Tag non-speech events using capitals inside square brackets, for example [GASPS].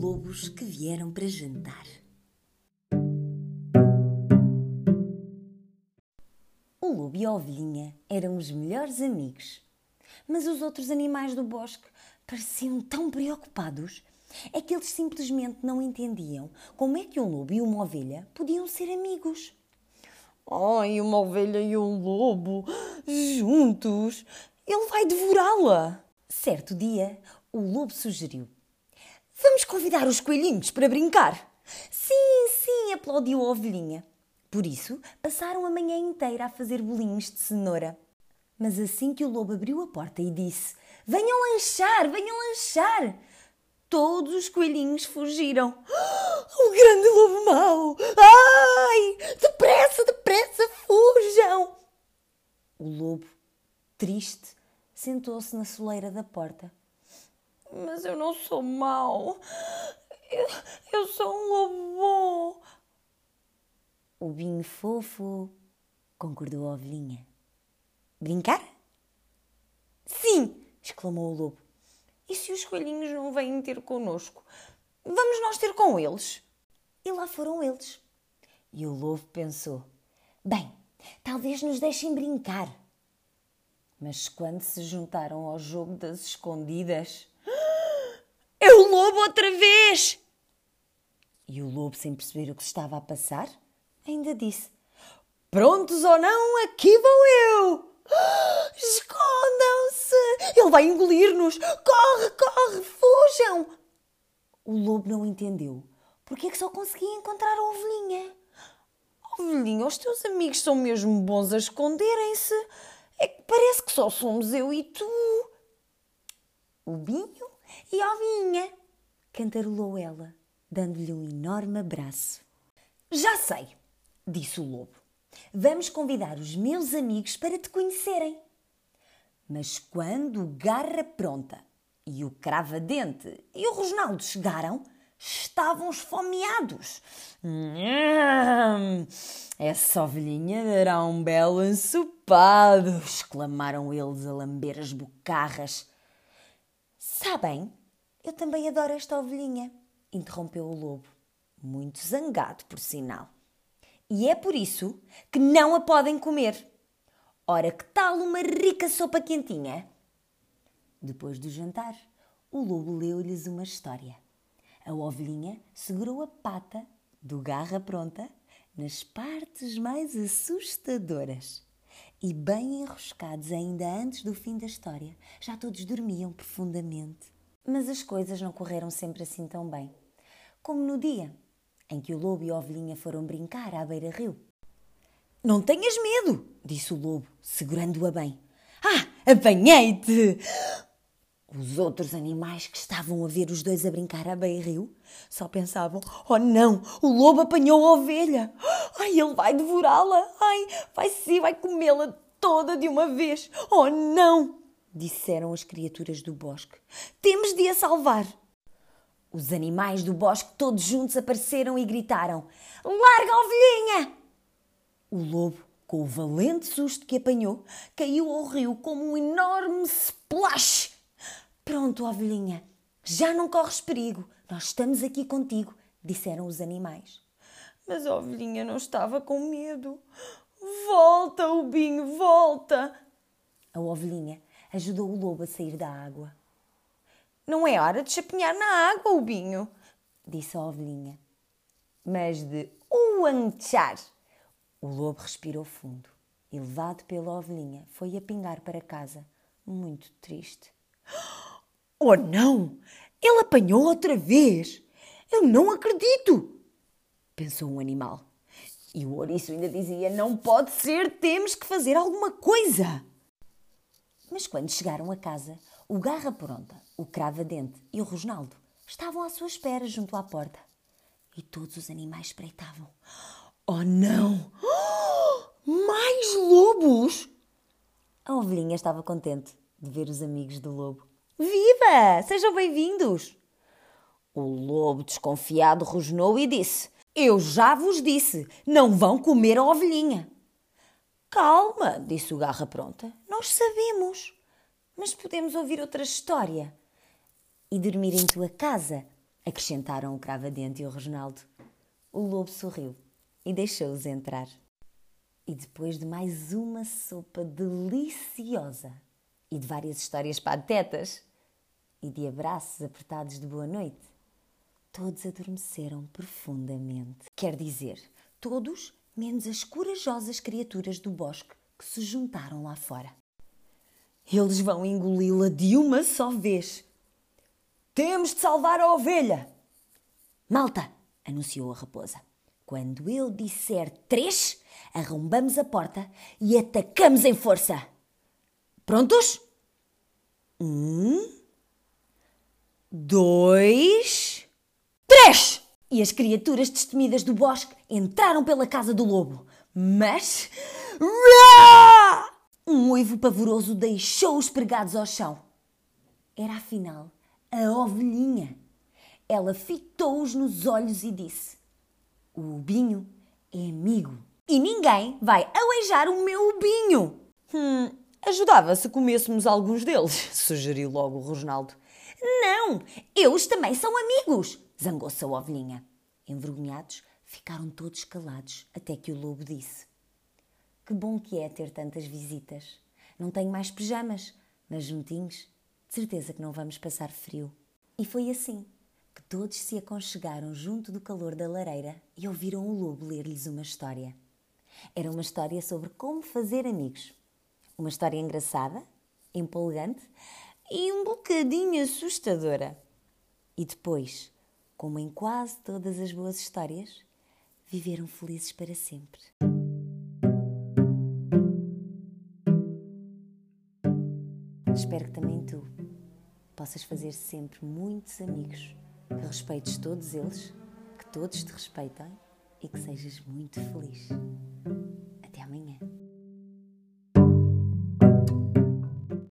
lobos que vieram para jantar. O lobo e a ovelhinha eram os melhores amigos. Mas os outros animais do bosque pareciam tão preocupados é que eles simplesmente não entendiam como é que um lobo e uma ovelha podiam ser amigos. Ai, uma ovelha e um lobo juntos, ele vai devorá-la. Certo dia, o lobo sugeriu: Vamos convidar os coelhinhos para brincar. Sim, sim, aplaudiu a ovelhinha. Por isso, passaram a manhã inteira a fazer bolinhos de cenoura. Mas assim que o lobo abriu a porta e disse: Venham lanchar, venham lanchar! Todos os coelhinhos fugiram. [GASPS] O grande lobo mau! Ai! Depressa, depressa, fujam! O lobo, triste, sentou-se na soleira da porta. Mas eu não sou mau. Eu, eu sou um lobo. O binho fofo, concordou a ovelhinha. Brincar? Sim, exclamou o lobo. E se os coelhinhos não vêm ter connosco? Vamos nós ter com eles? E lá foram eles. E o lobo pensou: Bem, talvez nos deixem brincar. Mas quando se juntaram ao jogo das escondidas. O lobo outra vez! E o lobo, sem perceber o que se estava a passar, ainda disse: Prontos ou não, aqui vou eu! Escondam-se! Ele vai engolir-nos! Corre, corre, fujam! O lobo não entendeu. Porque é que só conseguia encontrar a ovelhinha? Ovelhinha, os teus amigos são mesmo bons a esconderem-se. É que parece que só somos eu e tu. O binho e a ovelhinha, cantarolou ela, dando-lhe um enorme abraço. Já sei, disse o lobo. Vamos convidar os meus amigos para te conhecerem. Mas quando o Garra Pronta e o Crava-Dente e o Rosnaldo chegaram, estavam esfomeados. Essa ovelhinha dará um belo ensopado, exclamaram eles a lamber as bocarras. Sabem, eu também adoro esta ovelhinha, interrompeu o lobo, muito zangado, por sinal. E é por isso que não a podem comer. Ora, que tal uma rica sopa quentinha? Depois do jantar, o lobo leu-lhes uma história. A ovelhinha segurou a pata do garra pronta nas partes mais assustadoras. E bem enroscados ainda antes do fim da história, já todos dormiam profundamente. Mas as coisas não correram sempre assim tão bem. Como no dia em que o lobo e a ovelhinha foram brincar à beira-rio. Não tenhas medo, disse o lobo, segurando-a bem. Ah, apanhei-te! Os outros animais que estavam a ver os dois a brincar à beira-rio só pensavam: Oh não, o lobo apanhou a ovelha! Ai, ele vai devorá-la! Ai, vai sim, vai comê-la toda de uma vez! Oh não! Disseram as criaturas do bosque. Temos de a salvar! Os animais do bosque todos juntos apareceram e gritaram: Larga a ovelhinha! O lobo, com o valente susto que apanhou, caiu ao rio como um enorme splash. Pronto, ovelhinha, já não corres perigo. Nós estamos aqui contigo, disseram os animais. Mas a ovelhinha não estava com medo. Volta, Ubinho, volta! A ovelhinha ajudou o lobo a sair da água. Não é hora de chapinhar na água, Ubinho, disse a ovelhinha. Mas de uanchar. O lobo respirou fundo e, levado pela ovelhinha, foi a pingar para casa, muito triste. [GASPS] Oh não! Ele apanhou outra vez! Eu não acredito! Pensou um animal. E o ouriço ainda dizia: Não pode ser, temos que fazer alguma coisa! Mas quando chegaram a casa, o Garra Pronta, o Crava-Dente e o Rosnaldo estavam à sua espera junto à porta. E todos os animais espreitavam. Oh não! [GASPS] mais lobos! A ovelhinha estava contente de ver os amigos do lobo. Viva! Sejam bem-vindos! O lobo desconfiado rosnou e disse: Eu já vos disse, não vão comer a ovelhinha. Calma, disse o Garra Pronta, nós sabemos, mas podemos ouvir outra história e dormir em tua casa, acrescentaram o Cravadente e o Reginaldo. O lobo sorriu e deixou-os entrar. E depois de mais uma sopa deliciosa e de várias histórias patetas e de abraços apertados de boa noite, todos adormeceram profundamente. Quer dizer, todos menos as corajosas criaturas do bosque que se juntaram lá fora. Eles vão engoli-la de uma só vez. Temos de salvar a ovelha! Malta! anunciou a raposa. Quando eu disser três, arrombamos a porta e atacamos em força. Prontos? Um, dois, três! E as criaturas destemidas do bosque entraram pela casa do lobo. Mas. Um uivo pavoroso deixou-os pregados ao chão. Era afinal a ovelhinha. Ela fitou-os nos olhos e disse: O ubinho é amigo e ninguém vai aleijar o meu ubinho. Hum, ajudava se comêssemos alguns deles, [LAUGHS] sugeriu logo o Rosnaldo. Não, eles também são amigos, zangou-se a ovelhinha. Envergonhados, ficaram todos calados até que o lobo disse: Que bom que é ter tantas visitas. Não tenho mais pijamas, mas juntinhos, de certeza que não vamos passar frio. E foi assim que todos se aconchegaram junto do calor da lareira e ouviram o lobo ler-lhes uma história. Era uma história sobre como fazer amigos. Uma história engraçada, empolgante e um bocadinho assustadora. E depois, como em quase todas as boas histórias, viveram felizes para sempre. Espero que também tu possas fazer sempre muitos amigos, que respeites todos eles, que todos te respeitem e que sejas muito feliz.